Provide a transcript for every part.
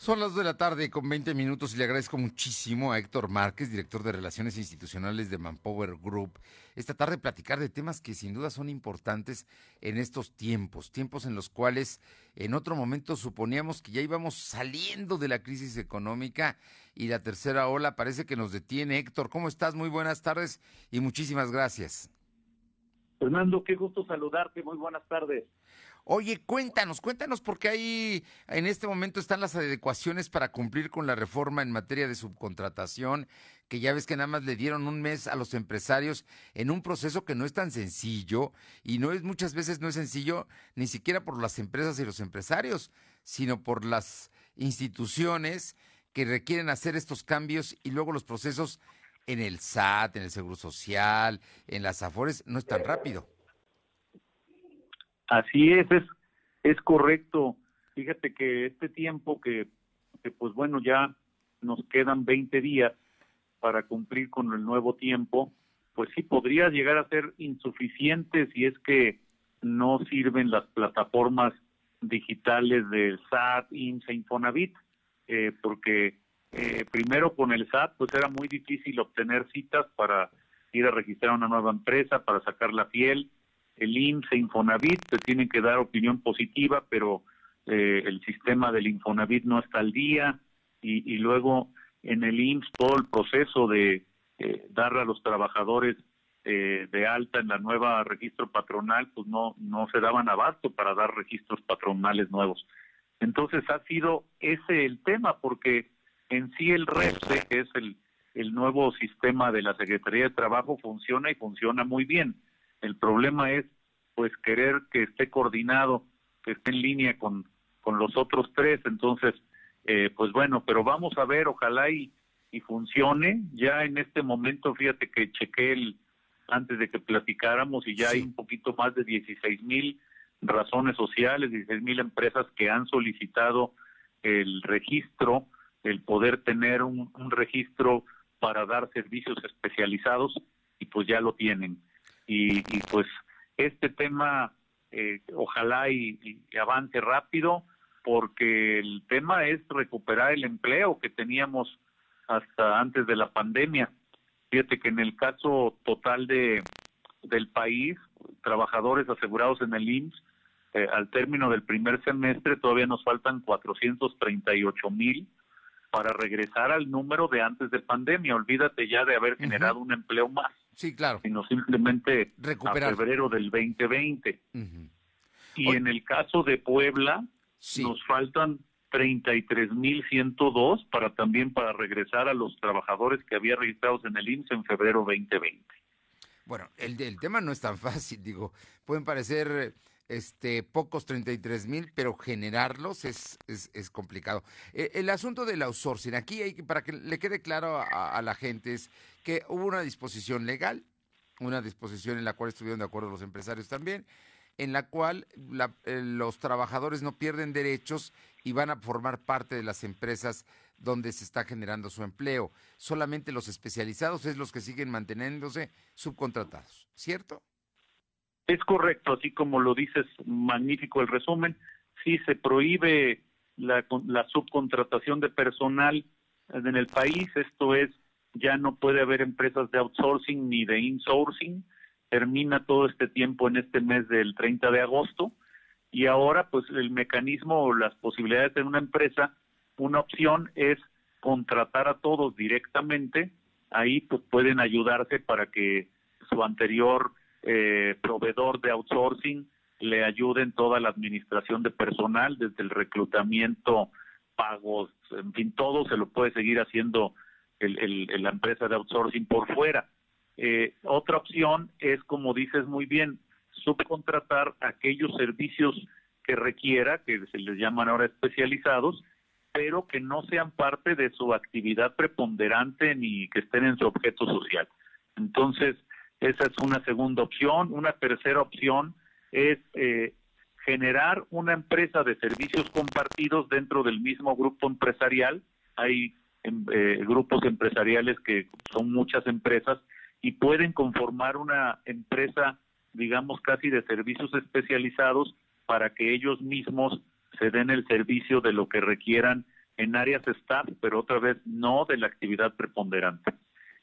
Son las 2 de la tarde con 20 minutos y le agradezco muchísimo a Héctor Márquez, director de Relaciones Institucionales de Manpower Group, esta tarde platicar de temas que sin duda son importantes en estos tiempos, tiempos en los cuales en otro momento suponíamos que ya íbamos saliendo de la crisis económica y la tercera ola parece que nos detiene. Héctor, ¿cómo estás? Muy buenas tardes y muchísimas gracias. Fernando, qué gusto saludarte, muy buenas tardes. Oye, cuéntanos, cuéntanos porque ahí en este momento están las adecuaciones para cumplir con la reforma en materia de subcontratación, que ya ves que nada más le dieron un mes a los empresarios en un proceso que no es tan sencillo y no es muchas veces no es sencillo ni siquiera por las empresas y los empresarios, sino por las instituciones que requieren hacer estos cambios y luego los procesos en el SAT, en el Seguro Social, en las AFORES, no es tan rápido. Así es, es, correcto. Fíjate que este tiempo que, pues bueno, ya nos quedan 20 días para cumplir con el nuevo tiempo, pues sí podría llegar a ser insuficiente si es que no sirven las plataformas digitales del SAT, IMSS e Infonavit, eh, porque eh, primero con el SAT pues era muy difícil obtener citas para ir a registrar una nueva empresa, para sacar la piel, el IMSS e Infonavit te tienen que dar opinión positiva, pero eh, el sistema del Infonavit no está al día. Y, y luego en el IMSS todo el proceso de eh, darle a los trabajadores eh, de alta en la nueva registro patronal, pues no, no se daban abasto para dar registros patronales nuevos. Entonces ha sido ese el tema, porque en sí el REPSE, que es el, el nuevo sistema de la Secretaría de Trabajo, funciona y funciona muy bien el problema es pues querer que esté coordinado, que esté en línea con, con los otros tres. Entonces, eh, pues bueno, pero vamos a ver, ojalá y, y funcione. Ya en este momento, fíjate que chequé el, antes de que platicáramos y ya hay un poquito más de 16 mil razones sociales, 16 mil empresas que han solicitado el registro, el poder tener un, un registro para dar servicios especializados y pues ya lo tienen y, pues este tema eh, ojalá y, avance rápido porque el tema es recuperar el empleo que teníamos hasta antes de la pandemia. Fíjate que en el caso total de del país, trabajadores asegurados en el IMSS, eh, al término del primer semestre todavía nos faltan 438 mil para regresar al número de antes de pandemia. Olvídate ya de haber generado un empleo más. Sí, claro. Sino simplemente Recuperar. a febrero del 2020. Y en el caso de Puebla, nos faltan 33.102 para también para regresar a los trabajadores que había registrados en el IMSS en febrero 2020. Bueno, el, el tema no es tan fácil, digo, pueden parecer este, pocos 33 mil, pero generarlos es, es, complicado. Eh, el asunto del outsourcing, aquí hay para que le quede claro a, la gente, es que hubo una disposición legal, una disposición en la cual estuvieron de acuerdo los empresarios también, en la cual eh, los trabajadores no pierden derechos y van a formar parte de las empresas donde se está generando su empleo. Solamente los especializados es los que siguen manteniéndose subcontratados, ¿cierto? Es correcto, así como lo dices, magnífico el resumen. Sí se prohíbe la, la subcontratación de personal en el país, esto es, ya no puede haber empresas de outsourcing ni de insourcing, termina todo este tiempo en este mes del 30 de agosto. Y ahora pues el mecanismo o las posibilidades de una empresa, una opción es contratar a todos directamente, ahí pues pueden ayudarse para que su anterior eh, proveedor de outsourcing le ayude en toda la administración de personal, desde el reclutamiento, pagos, en fin, todo se lo puede seguir haciendo el, la empresa de outsourcing por fuera. Eh, otra opción es, como dices muy bien, subcontratar aquellos servicios que requiera, que se les llaman ahora especializados, pero que no sean parte de su actividad preponderante ni que estén en su objeto social. Entonces, esa es una segunda opción. Una tercera opción es eh, generar una empresa de servicios compartidos dentro del mismo grupo empresarial. Hay em, eh, grupos empresariales que son muchas empresas y pueden conformar una empresa, digamos, casi de servicios especializados para que ellos mismos se den el servicio de lo que requieran en áreas staff, pero otra vez no de la actividad preponderante.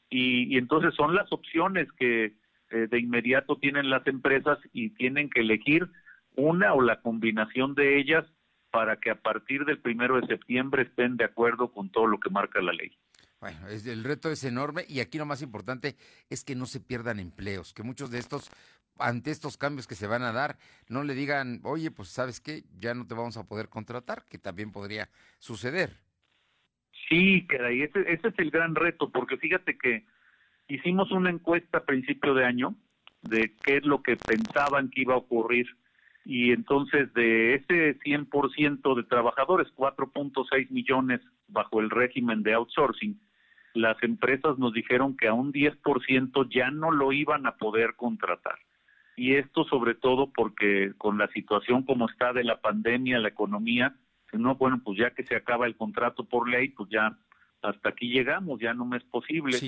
Y, entonces son las opciones que eh, de inmediato tienen las empresas y tienen que elegir una o la combinación de ellas para que a partir del primero de septiembre estén de acuerdo con todo lo que marca la ley. Bueno, el reto es enorme y aquí lo más importante es que no se pierdan empleos, que muchos de estos, ante estos cambios que se van a dar, no le digan, oye, pues sabes qué, ya no te vamos a poder contratar, que también podría suceder. Sí, que ese, ese es el gran reto, porque fíjate que hicimos una encuesta a principio de año de qué es lo que pensaban que iba a ocurrir y entonces de ese 100% de trabajadores, 4.6 millones bajo el régimen de outsourcing, las empresas nos dijeron que a un 10% ya no lo iban a poder contratar. Y esto sobre todo porque con la situación como está de la pandemia, la economía, no, bueno, pues ya que se acaba el contrato por ley, pues ya hasta aquí llegamos, ya no me es posible.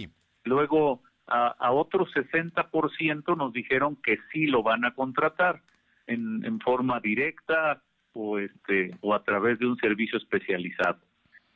Luego, a, a otro 60% nos dijeron que sí lo van a contratar en, en forma directa o, este, o a través de un servicio especializado.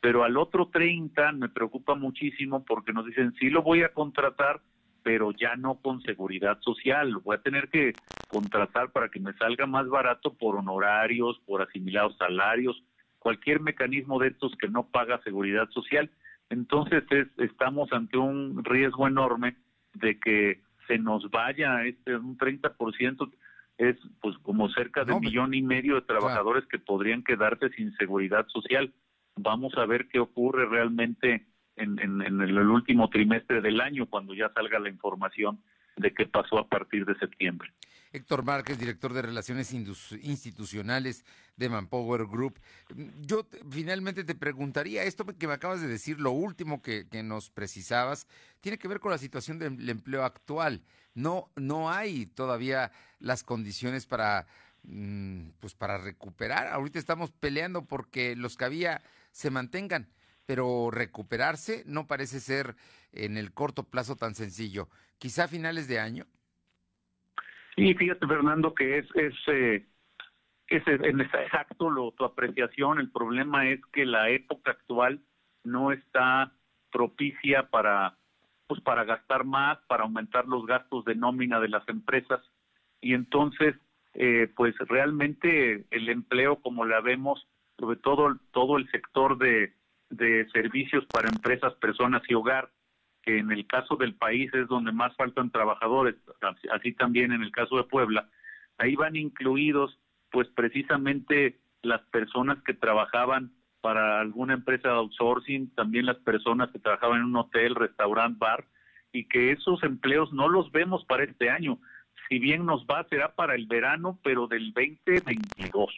Pero al otro 30 me preocupa muchísimo porque nos dicen, sí lo voy a contratar, pero ya no con seguridad social, lo voy a tener que contratar para que me salga más barato por honorarios, por asimilados salarios, cualquier mecanismo de estos que no paga seguridad social. Entonces estamos ante un riesgo enorme de que se nos vaya este un 30% es pues como cerca de un millón y medio de trabajadores que podrían quedarse sin seguridad social. Vamos a ver qué ocurre realmente en, en, el último trimestre del año, cuando ya salga la información de qué pasó a partir de septiembre. Héctor Márquez, director de Relaciones Institucionales de Manpower Group. Yo finalmente te preguntaría, esto que me acabas de decir, lo último que, nos precisabas, tiene que ver con la situación del empleo actual no, no hay todavía las condiciones para, mm, pues para recuperar. Ahorita estamos peleando porque los que había se mantengan, pero recuperarse no parece ser en el corto plazo tan sencillo. Quizá a finales de año. Sí, fíjate Fernando que es, es, eh, es en exacto lo, tu apreciación. El problema es que la época actual no está propicia para pues, para gastar más, para aumentar los gastos de nómina de las empresas y entonces eh, pues realmente el empleo como la vemos, sobre todo todo el sector de, de servicios para empresas, personas y hogar, que en el caso del país es donde más faltan trabajadores, así también en el caso de Puebla, ahí van incluidos pues precisamente las personas que trabajaban para alguna empresa de outsourcing, también las personas que trabajaban en un hotel, restaurante, bar, y que esos empleos no los vemos para este año. Si bien nos va, será para el verano, pero del 2022.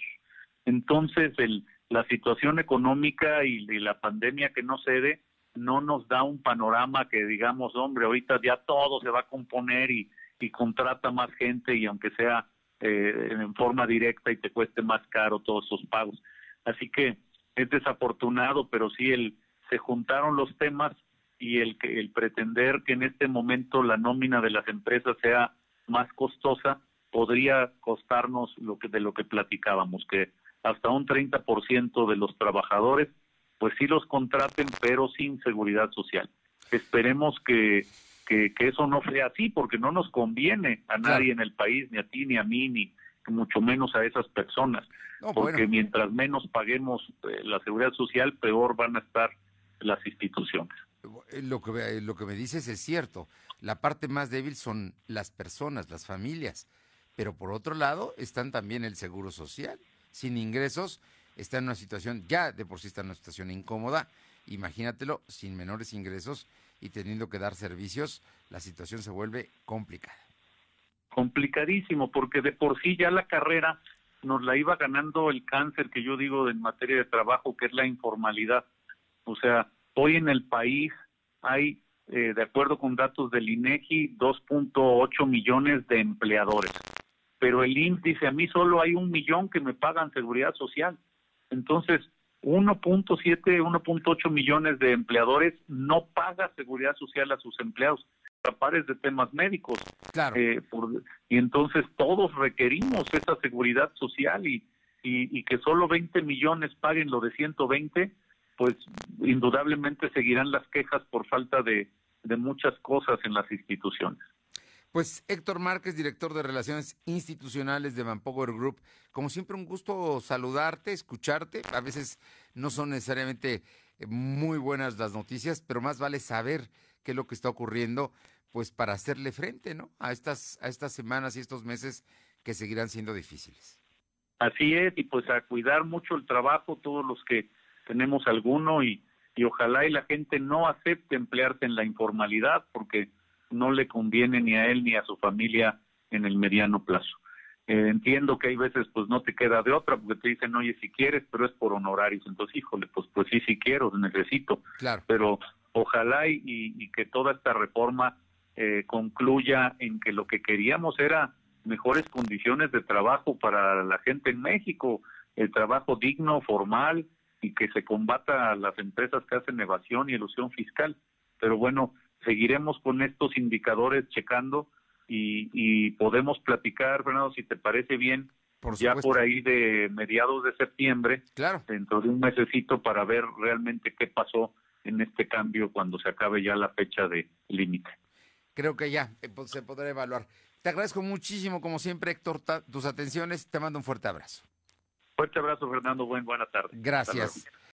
Entonces, el, la situación económica y, la pandemia que no cede no nos da un panorama que digamos, hombre, ahorita ya todo se va a componer y, y contrata más gente y aunque sea eh, en forma directa y te cueste más caro todos esos pagos. Así que es desafortunado, pero sí el, se juntaron los temas y el, el pretender que en este momento la nómina de las empresas sea más costosa podría costarnos lo que de lo que platicábamos que hasta un 30% de los trabajadores pues sí los contraten pero sin seguridad social. Esperemos que, que, eso no sea así porque no nos conviene a nadie en el país, ni a ti, ni a mí, ni mucho menos a esas personas, porque mientras menos paguemos eh, la seguridad social, peor van a estar las instituciones. Eh, lo que, eh, lo que me dices es cierto. La parte más débil son las personas, las familias. Pero por otro lado están también el seguro social. Sin ingresos está en una situación, ya de por sí está en una situación incómoda. Imagínatelo, sin menores ingresos y teniendo que dar servicios, la situación se vuelve complicada. Complicadísimo, porque de por sí ya la carrera nos la iba ganando el cáncer que yo digo en materia de trabajo, que es la informalidad. O sea, Hoy en el país hay, eh, de acuerdo con datos del INEGI, 2.8 millones de empleadores. Pero el INS dice, a mí solo hay un millón que me pagan seguridad social. Entonces, 1.7, 1.8 millones de empleadores no paga seguridad social a sus empleados. pares de temas médicos. Claro. Eh, y entonces todos requerimos esa seguridad social y, y, y, que solo 20 millones paguen lo de 120, pues indudablemente seguirán las quejas por falta de, de muchas cosas en las instituciones. Pues Héctor Márquez, director de Relaciones Institucionales de Manpower Group, como siempre un gusto saludarte, escucharte. A veces no son necesariamente muy buenas las noticias, pero más vale saber qué es lo que está ocurriendo, pues para hacerle frente, ¿no? A estas a estas semanas y estos meses que seguirán siendo difíciles. Así es, y pues a cuidar mucho el trabajo todos los que tenemos alguno y y ojalá y la gente no acepte emplearse en la informalidad porque no le conviene ni a él ni a su familia en el mediano plazo. Eh, entiendo que hay veces pues no te queda de otra porque te dicen, oye, si quieres, pero es por honorarios. Entonces, híjole, pues pues sí, sí quiero, necesito. Claro. Pero ojalá y, y, que toda esta reforma eh, concluya en que lo que queríamos era mejores condiciones de trabajo para la gente en México, el trabajo digno, formal y que se combata a las empresas que hacen evasión y elusión fiscal. Pero bueno, seguiremos con estos indicadores checando y, y podemos platicar, Fernando, si te parece bien, ya por ahí de mediados de septiembre, claro. dentro de un mesecito para ver realmente qué pasó en este cambio cuando se acabe ya la fecha de límite. Creo que ya eh, pues, se podrá evaluar. Te agradezco muchísimo, como siempre, Héctor, tus atenciones. Te mando un fuerte abrazo. Fuerte abrazo, Fernando. Buen, buena tarde. Gracias.